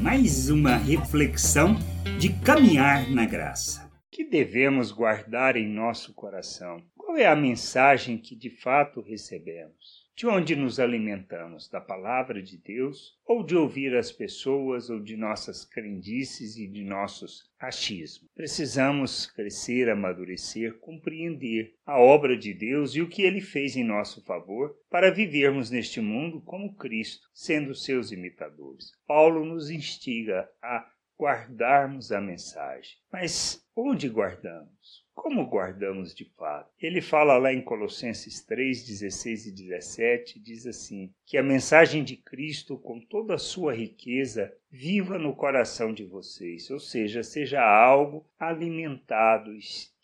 mais uma reflexão de caminhar na graça. Que devemos guardar em nosso coração? Qual é a mensagem que de fato recebemos? De onde nos alimentamos? Da palavra de Deus? Ou de ouvir as pessoas, ou de nossas crendices e de nossos achismos? Precisamos crescer, amadurecer, compreender a obra de Deus e o que ele fez em nosso favor para vivermos neste mundo como Cristo, sendo seus imitadores. Paulo nos instiga a guardarmos a mensagem. Mas onde guardamos? Como guardamos de fato? Ele fala lá em Colossenses 3, 16 e 17, diz assim: que a mensagem de Cristo, com toda a sua riqueza, viva no coração de vocês, ou seja, seja algo alimentado,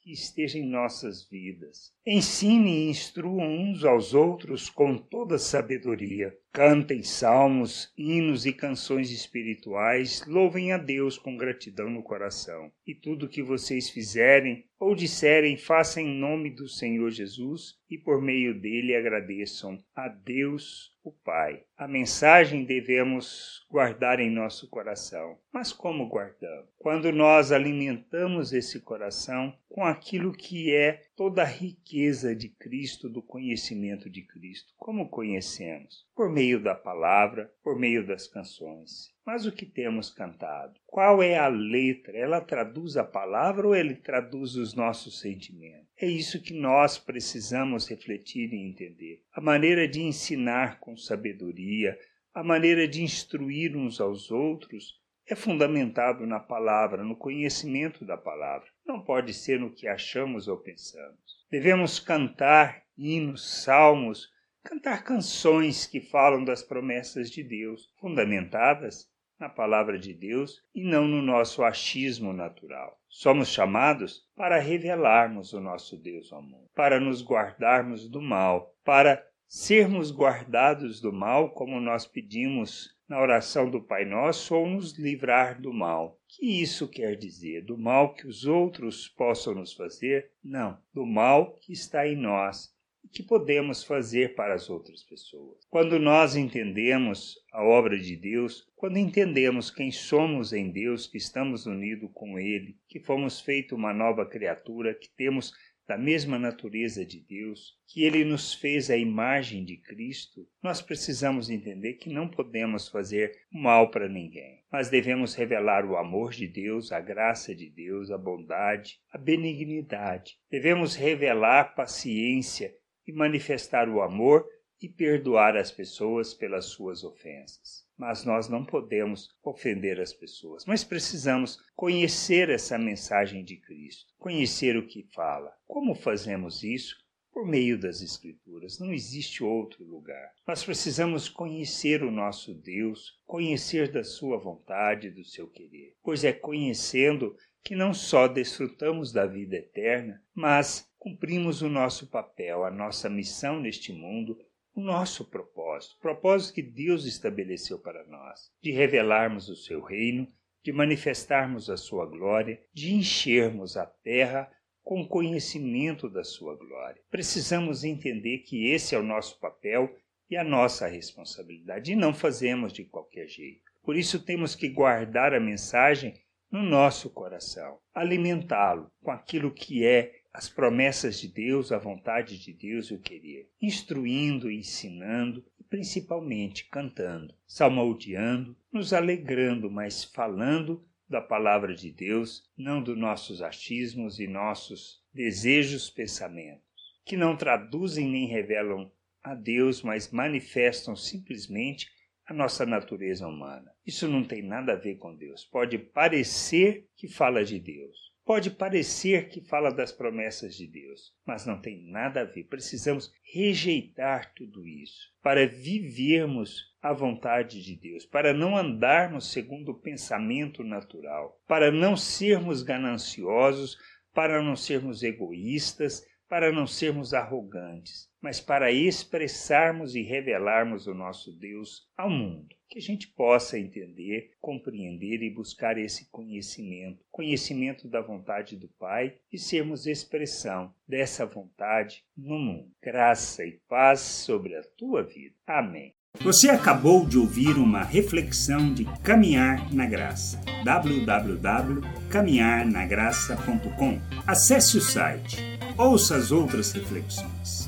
que esteja em nossas vidas. Ensine e instruam uns aos outros com toda sabedoria. Cantem salmos, hinos e canções espirituais, louvem a Deus com gratidão no coração. E tudo que vocês fizerem ou disserem, façam em nome do Senhor Jesus e por meio dele agradeçam a Deus, o Pai. A mensagem devemos guardar em nosso coração. Mas como guardamos? Quando nós alimentamos esse coração com aquilo que é toda a riqueza de Cristo, do conhecimento de Cristo. Como conhecemos? Por meio da palavra, por meio das canções. Mas o que temos cantado? Qual é a letra? Ela traduz a palavra ou ele traduz os nossos sentimentos? É isso que nós precisamos refletir e entender. A maneira de ensinar com sabedoria, a maneira de instruir uns aos outros é fundamentado na palavra, no conhecimento da palavra. Não pode ser no que achamos ou pensamos. Devemos cantar hinos, salmos, cantar canções que falam das promessas de Deus, fundamentadas na palavra de Deus e não no nosso achismo natural. Somos chamados para revelarmos o nosso Deus ao mundo, para nos guardarmos do mal, para sermos guardados do mal, como nós pedimos na oração do Pai Nosso, ou nos livrar do mal. Que isso quer dizer? Do mal que os outros possam nos fazer? Não, do mal que está em nós e que podemos fazer para as outras pessoas. Quando nós entendemos a obra de Deus, quando entendemos quem somos em Deus, que estamos unidos com Ele, que fomos feito uma nova criatura, que temos da mesma natureza de Deus, que ele nos fez a imagem de Cristo, nós precisamos entender que não podemos fazer mal para ninguém, mas devemos revelar o amor de Deus, a graça de Deus, a bondade, a benignidade. Devemos revelar paciência e manifestar o amor e perdoar as pessoas pelas suas ofensas mas nós não podemos ofender as pessoas. Mas precisamos conhecer essa mensagem de Cristo, conhecer o que fala. Como fazemos isso? Por meio das Escrituras. Não existe outro lugar. Nós precisamos conhecer o nosso Deus, conhecer da Sua vontade, do seu querer. Pois é conhecendo que não só desfrutamos da vida eterna, mas cumprimos o nosso papel, a nossa missão neste mundo o nosso propósito, o propósito que Deus estabeleceu para nós, de revelarmos o seu reino, de manifestarmos a sua glória, de enchermos a terra com conhecimento da sua glória. Precisamos entender que esse é o nosso papel e a nossa responsabilidade, e não fazemos de qualquer jeito. Por isso temos que guardar a mensagem no nosso coração, alimentá-lo com aquilo que é as promessas de Deus, a vontade de Deus e o querer, instruindo, ensinando e principalmente cantando, salmodiando, nos alegrando, mas falando da palavra de Deus, não dos nossos achismos e nossos desejos, pensamentos, que não traduzem nem revelam a Deus, mas manifestam simplesmente a nossa natureza humana. Isso não tem nada a ver com Deus. Pode parecer que fala de Deus, Pode parecer que fala das promessas de Deus, mas não tem nada a ver. Precisamos rejeitar tudo isso para vivermos a vontade de Deus, para não andarmos segundo o pensamento natural, para não sermos gananciosos, para não sermos egoístas, para não sermos arrogantes, mas para expressarmos e revelarmos o nosso Deus ao mundo. Que a gente possa entender, compreender e buscar esse conhecimento, conhecimento da vontade do Pai e sermos expressão dessa vontade no mundo. Graça e paz sobre a tua vida. Amém. Você acabou de ouvir uma reflexão de Caminhar na Graça. www.caminharnagraça.com. Acesse o site. Ouça as outras reflexões.